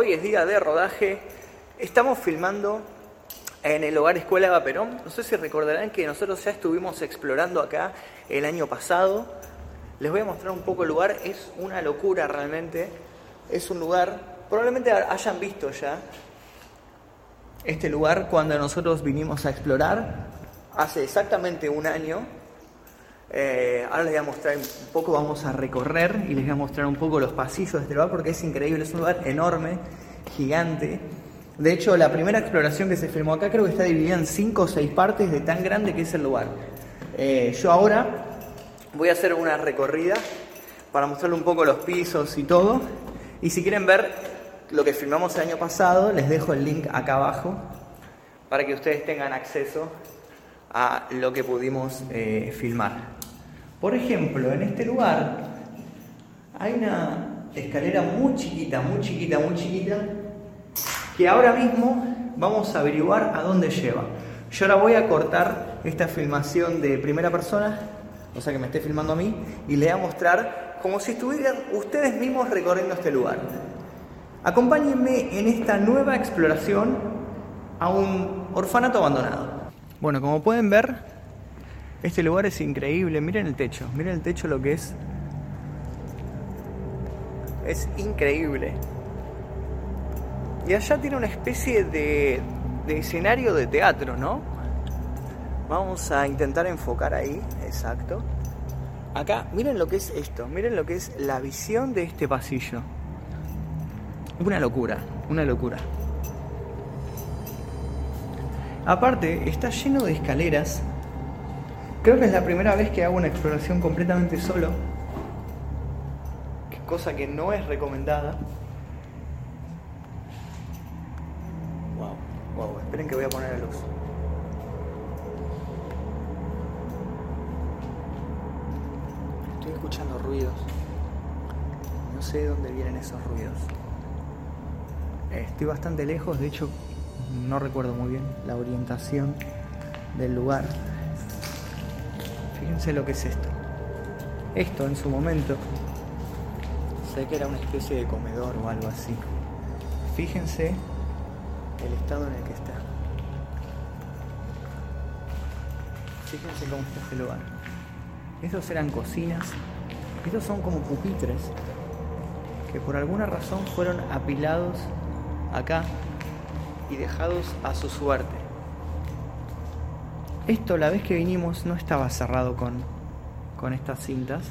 Hoy es día de rodaje. Estamos filmando en el hogar Escuela Eva Perón. No sé si recordarán que nosotros ya estuvimos explorando acá el año pasado. Les voy a mostrar un poco el lugar. Es una locura realmente. Es un lugar, probablemente hayan visto ya este lugar cuando nosotros vinimos a explorar hace exactamente un año. Eh, ahora les voy a mostrar un poco, vamos a recorrer y les voy a mostrar un poco los pasillos de este lugar porque es increíble, es un lugar enorme, gigante. De hecho, la primera exploración que se filmó acá creo que está dividida en cinco o seis partes de tan grande que es el lugar. Eh, yo ahora voy a hacer una recorrida para mostrarles un poco los pisos y todo. Y si quieren ver lo que filmamos el año pasado, les dejo el link acá abajo para que ustedes tengan acceso a lo que pudimos eh, filmar. Por ejemplo, en este lugar hay una escalera muy chiquita, muy chiquita, muy chiquita, que ahora mismo vamos a averiguar a dónde lleva. Yo ahora voy a cortar esta filmación de primera persona, o sea que me esté filmando a mí, y le voy a mostrar como si estuvieran ustedes mismos recorriendo este lugar. Acompáñenme en esta nueva exploración a un orfanato abandonado. Bueno, como pueden ver, este lugar es increíble. Miren el techo, miren el techo lo que es. Es increíble. Y allá tiene una especie de, de escenario de teatro, ¿no? Vamos a intentar enfocar ahí, exacto. Acá, miren lo que es esto, miren lo que es la visión de este pasillo. Una locura, una locura. Aparte, está lleno de escaleras. Creo que es la primera vez que hago una exploración completamente solo. Cosa que no es recomendada. Wow, wow, esperen que voy a poner la luz. Estoy escuchando ruidos. No sé de dónde vienen esos ruidos. Estoy bastante lejos, de hecho no recuerdo muy bien la orientación del lugar. Fíjense lo que es esto. Esto en su momento sé que era una especie de comedor o algo así. Fíjense el estado en el que está. Fíjense cómo está este lugar. Estos eran cocinas. Estos son como pupitres que por alguna razón fueron apilados acá y dejados a su suerte. Esto la vez que vinimos no estaba cerrado con, con estas cintas.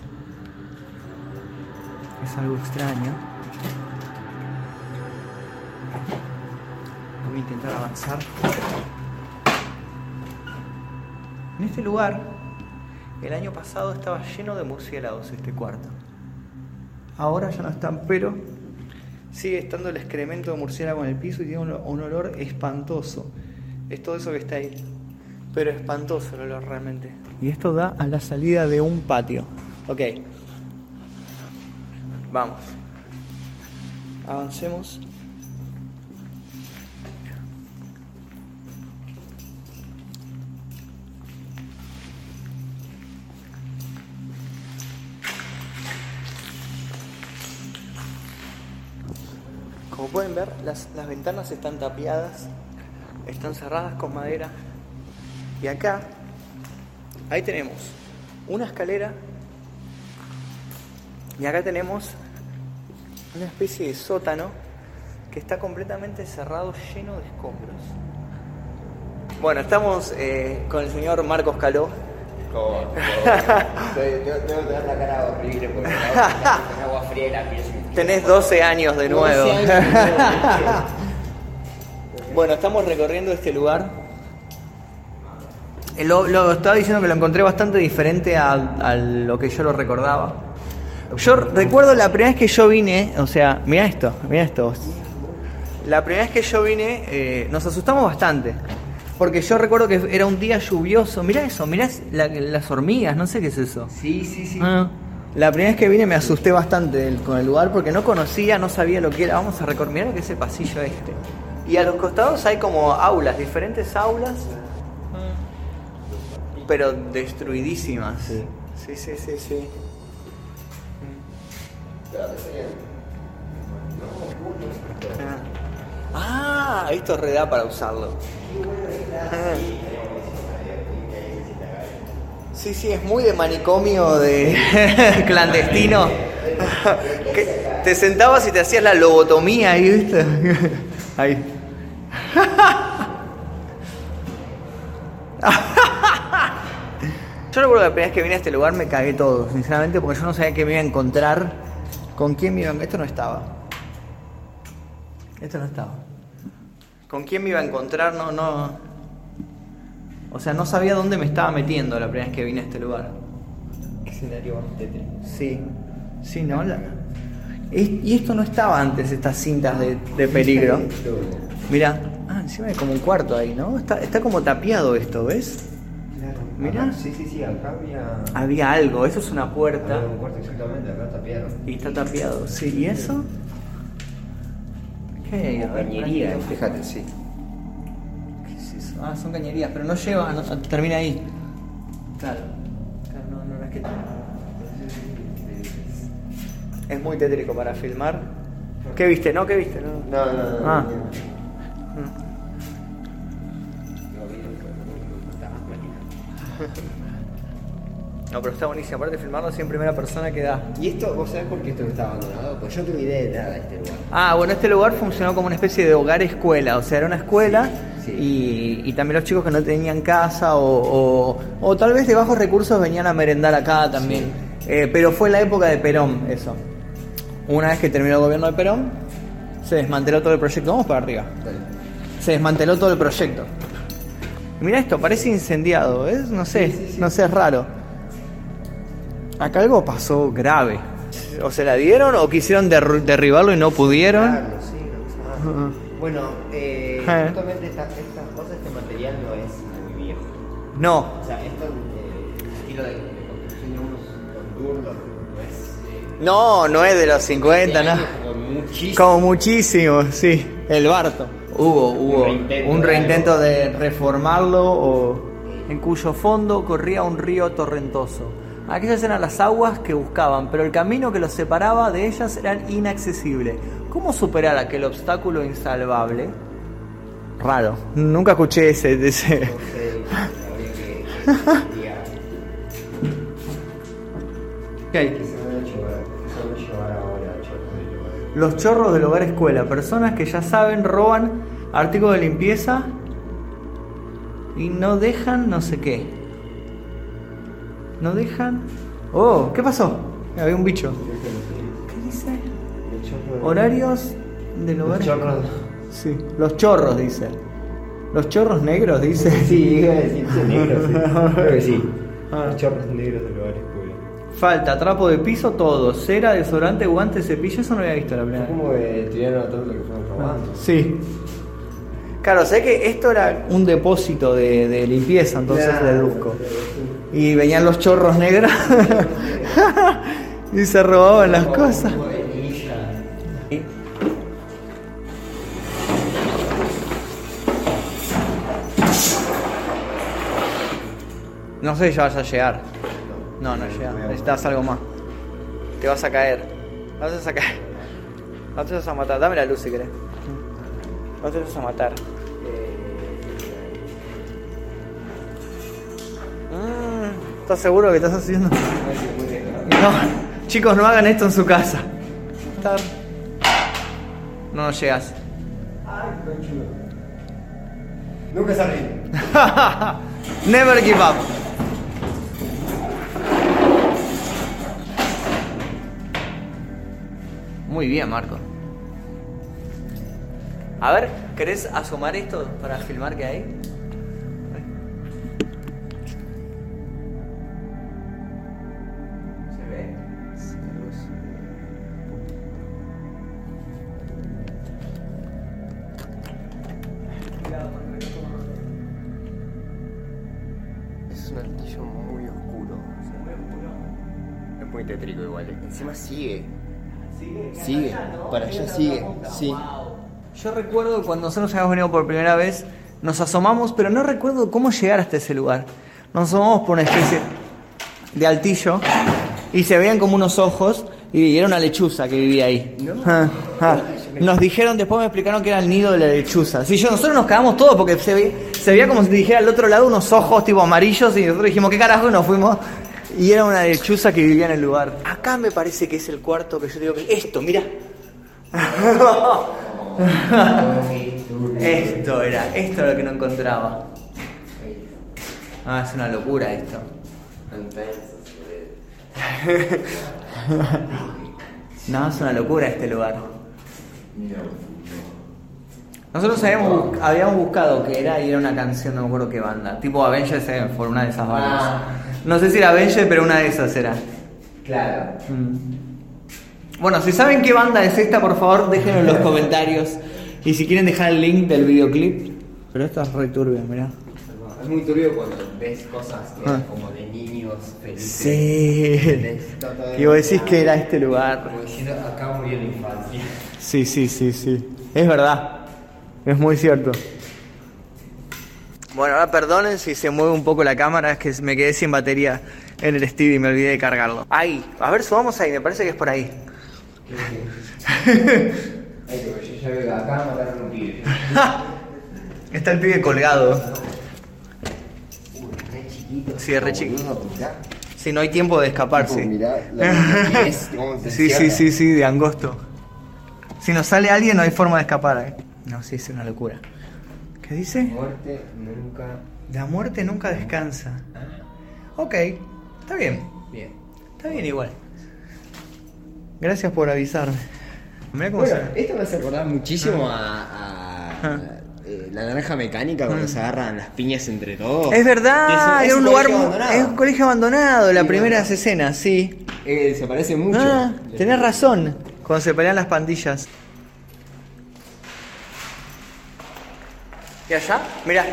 Es algo extraño. Voy a intentar avanzar. En este lugar, el año pasado estaba lleno de murciélagos este cuarto. Ahora ya no están, pero sigue estando el excremento de murciélago en el piso y tiene un, olor espantoso. Es todo eso que está ahí. Pero espantoso el olor realmente. Y esto da a la salida de un patio. Ok. Vamos. Avancemos. Como pueden ver, las, ventanas están tapiadas, están cerradas con madera. Y acá, ahí tenemos una escalera y acá tenemos una especie de sótano que está completamente cerrado, lleno de escombros. Bueno, estamos eh, con el señor Marcos Caló. ¿Cómo? Tengo que tener la cara horrible porque agua fría y la piel Tenés 12 años de nuevo. bueno, estamos recorriendo este lugar. Eh, lo, estaba diciendo que lo encontré bastante diferente a, lo que yo lo recordaba. Yo recuerdo la primera vez que yo vine, o sea, mira esto, mira esto. La primera vez que yo vine, eh, nos asustamos bastante. Porque yo recuerdo que era un día lluvioso. Mira eso, mira las hormigas, no sé qué es eso. Sí, sí, sí. Ah. La primera vez que vine me asusté bastante con el lugar porque no conocía, no sabía lo que era. Vamos a recorrer, mirá que es el pasillo este. Y a los costados hay como aulas, diferentes aulas, pero destruidísimas. Sí, sí, sí, sí. sí. Ah. esto reda para usarlo. Sí, sí, es muy de manicomio de clandestino. Te sentabas y te hacías la lobotomía ahí, ¿viste? Ahí. la primera vez que vine a este lugar me cagué todo, sinceramente, porque yo no sabía que me iba a encontrar, con quién me iba a... Esto no estaba. Esto no estaba. ¿Con quién me iba a encontrar? No, no. O sea, no sabía dónde me estaba metiendo la primera vez que vine a este lugar. Escenario tétrico. Sí, sí, ¿no? La- Es- y esto no estaba antes, estas cintas de, de peligro. Mira, ah, encima hay como un cuarto ahí, ¿no? Está, está como tapiado esto, ¿ves? Mirá. Acá- Sí, sí, sí, acá había. Había algo, eso es una puerta. Había un cuarto exactamente, acá tapiaron. Y está tapiado, sí. ¿Y eso? ¿Qué ver, Cañería, fíjate, sí. ¿Qué es eso? Ah, son cañerías, pero no lleva, no, termina ahí. Claro. Claro, no, no, no es que. Es muy tétrico para filmar. ¿Qué viste? ¿No? ¿Qué viste? No. No, no, no. Ah. No, pero está buenísimo. Aparte de filmarlo así en primera persona queda. ¿Y esto, vos sabés por qué esto está abandonado? Pues yo no tengo idea de nada de este lugar. Ah, bueno, este lugar funcionó como una especie de hogar escuela, o sea, era una escuela Sí, sí. Y, y también los chicos que no tenían casa o, o- o tal vez de bajos recursos venían a merendar acá también. Eh, pero fue la época de Perón, eso. Una vez que terminó el gobierno de Perón, se desmanteló todo el proyecto. Vamos para arriba. Dale. Se desmanteló todo el proyecto. Mira esto, parece incendiado, ¿ves? No sé, no sé, es raro. Acá algo pasó grave. O se la dieron o quisieron derru- derribarlo y no pudieron. Claro, sí, no pasa nada. Bueno, eh, Eh. justamente esta- estas cosas, este material no es muy viejo. No, O sea, esto eh, estilo de, de construcción de unos condurlos no es. eh, no, no es de los 50, de no. como muchísimo. Como muchísimo, sí. El Barto. Hubo, hubo reintento un reintento de reformarlo o en cuyo fondo corría un río torrentoso. Aquellas eran las aguas que buscaban, pero el camino que los separaba de ellas era inaccesible. ¿Cómo superar aquel obstáculo insalvable? Raro. Nunca escuché ese, de ese. No sé, habría que- que sería- ¿Qué que se van a llevar, que se van a llevar ahora chorros de lugar. Los chorros del hogar escuela, personas que ya saben, roban artículos de limpieza y no dejan no sé qué. No dejan. Oh, ¿qué pasó? Había un bicho. ¿Qué dice? Horarios del hogar. Los chorros. Sí, los chorros dice. Los chorros negros dice. Sí, iba a decirse negro, sí. Creo que sí. Ah. Los chorros negros del escuela. Falta trapo de piso, todo. Cera, desodorante, guantes, cepillo. Eso no había visto la primera Fue como que estuvieron todo lo que fueron robando. Sí. Claro, sé que esto era un depósito de, de limpieza, entonces sí. Y venían los chorros negros y se robaban las cosas. No sé si ya vas a llegar. No, no llegas. Necesitas algo más. Te vas a caer. Vas a caer. Vas a matar. Dame la luz si querés. Vas a matar. ¿Estás seguro que estás haciendo? No, chicos, no hagan esto en su casa. No, no llegas. Nunca se ríen. Never give up. Muy bien, Marco. A ver, ¿querés asomar esto para filmar que hay? Tétrico igual. Encima sigue. Sigue. Para allá sigue. Sí. Yo recuerdo cuando nosotros habíamos venido por primera vez, nos asomamos, pero no recuerdo cómo llegar hasta ese lugar. Nos asomamos por una especie de altillo y se veían como unos ojos y era una lechuza que vivía ahí. No. Ah, ah. Nos dijeron, después me explicaron que era el nido de la lechuza. Sí, yo, nosotros nos quedamos todos porque se, ve- se veía como si dijera al otro lado unos ojos tipo amarillos y nosotros dijimos, ¿qué carajo? Y nos fuimos. Y era una lechuza que vivía en el lugar. Acá me parece que es el cuarto que yo digo que... Esto, mira. esto era, esto era lo que no encontraba. Ah, es una locura esto. No, es una locura este lugar. Nosotros habíamos, habíamos buscado que era y era una canción, no me acuerdo qué banda. Tipo Avengers Sevenfold, una de esas bandas. No sé si era Avengers, pero una de esas era. Claro. Mm. Bueno, si saben qué banda es esta, por favor déjenlo en los comentarios. Y si quieren dejar el link del videoclip. Pero esto es re turbio, mirá. Es muy turbio cuando ves cosas que Ah. como de niños felices. Sí. Y vos decís que era este lugar. Como diciendo, acá murió la infancia. Sí, sí, sí, sí. Es verdad. Es muy cierto. Bueno, ahora perdonen si se mueve un poco la cámara, es que me quedé sin batería en el Steve y me olvidé de cargarlo. Ahí, a ver, subamos ahí, me parece que es por ahí. Está el pibe colgado. Uy, re chiquito. Sí, es re chiquito. Si no hay tiempo de escaparse. Sí, sí, sí, sí, de angosto. Si nos sale alguien no hay forma de escapar. ¿eh? No, sí, es una locura. ¿Qué dice? Muerte nunca. La muerte nunca descansa. Ok, está bien. Bien. Está bien igual. Gracias por avisarme. Mirá cómo Bueno, se... esto me hace acordar muchísimo a, a- Ah. eh, la naranja mecánica cuando se agarran las piñas entre todos. Es verdad, Es era un lugar... abandonado. Es un colegio abandonado, las Sí, primeras ¿verdad? escenas, sí. Eh, se parece mucho. Ah, tenés razón. Cuando se pelean las pandillas. ¿Y allá? Mirá.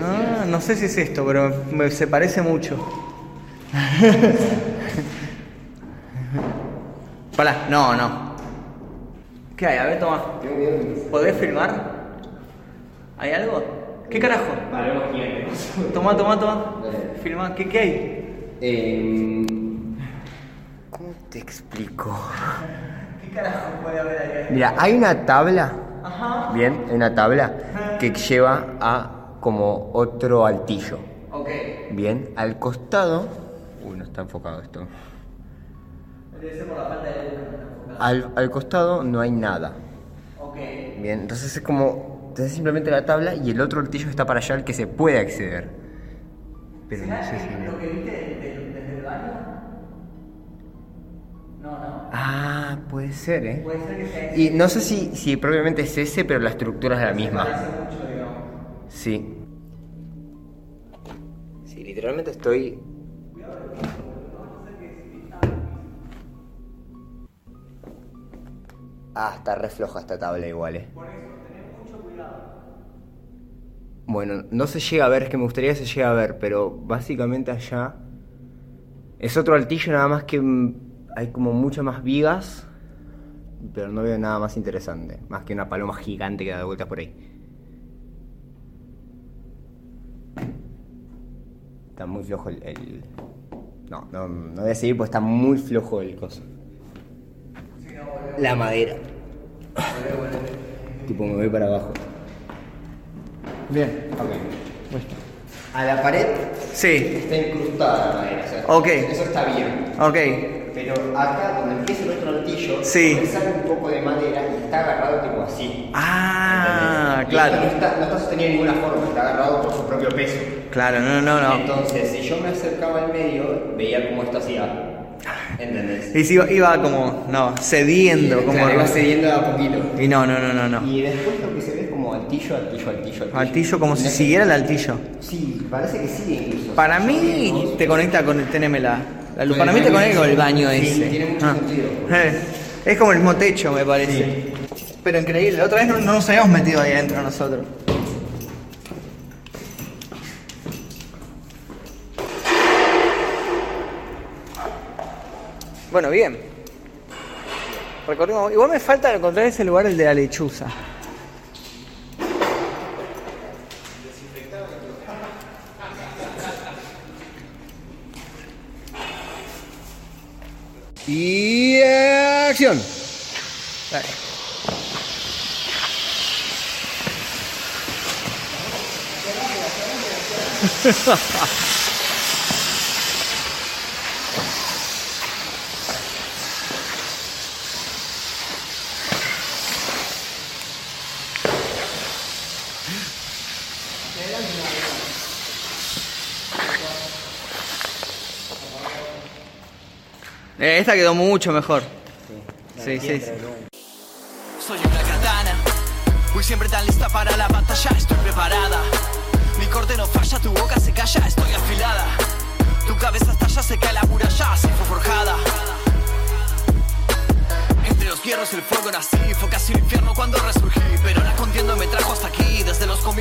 Ah, no sé si es esto, pero me- se parece mucho. Pará, no, no. ¿Qué hay? A ver, toma. Que- ¿Podés filmar? ¿Hay algo? ¿Qué carajo? Toma, toma, toma. Filma, ¿qué, qué hay? Em, ¿Cómo te explico? ¿Qué carajo puede haber ahí? Mira, hay una tabla. Ajá. Bien, hay una tabla que lleva a como otro altillo. Ok. Bien, al costado. Uy, no está enfocado esto. Al, al costado no hay nada. Ok. Bien, entonces es como. Hace simplemente la tabla y el otro altillo está para allá al que se puede acceder. Pero no sé si. ¿Lo que viste desde el baño? No, no. Ah, puede ser, ¿eh? Puede ser que sea Y no sé si, si propiamente es ese, pero la estructura es la misma. parece mucho, digamos. Sí. Sí, literalmente estoy. Ah, está re floja esta tabla igual, eh. Bueno, no se llega a ver, es que me gustaría que se llegue a ver, pero básicamente allá es otro altillo, nada más que hay como muchas más vigas, pero no veo nada más interesante, más que una paloma gigante que da vueltas por ahí. Está muy flojo el... el- No, no, no voy a seguir porque está muy flojo el coso. La madera. tipo me voy para abajo. Bien. Ok. A la pared Sí. está incrustada la madera. o sea, Ok. Eso está bien. Ok. Pero acá, donde empieza el otro altillo, Sí. le sale un poco de madera y está agarrado tipo así. Ah, claro. No está, no está sostenido de ninguna forma, está agarrado por su propio peso. Claro, no, no, no. Entonces, si yo me acercaba al medio, veía cómo esto hacía. ¿Entendés? Y si iba, iba como, no, cediendo, como. Claro, iba cediendo de a poquito. Y no, no, no, no, no. Y después lo que se ve es como altillo, altillo, altillo, altillo. Altillo como si siguiera el altillo. Sí, parece que sí incluso. Para mí te conecta con el, teneme la, mí te conecta con el baño Sí, ese. tiene mucho Ah. sentido. Eh, Es como el mismo techo, me parece. Pero increíble, la otra vez no, no nos habíamos metido ahí adentro nosotros. Bueno, bien. Recorrimos. Igual me falta encontrar ese lugar, el de la lechuza. Y acción. Dale. Eh, esta quedó mucho mejor. Sí, sí, sí. Soy una katana, voy siempre tan lista para la batalla, estoy preparada. Mi corte no falla, tu boca se calla, estoy afilada. Tu cabeza estalla, se cae la muralla, así fue forjada. Entre los hierros y el fuego nací, fue casi el infierno cuando resurgí, pero la contienda me trajo hasta aquí, desde los comienzos.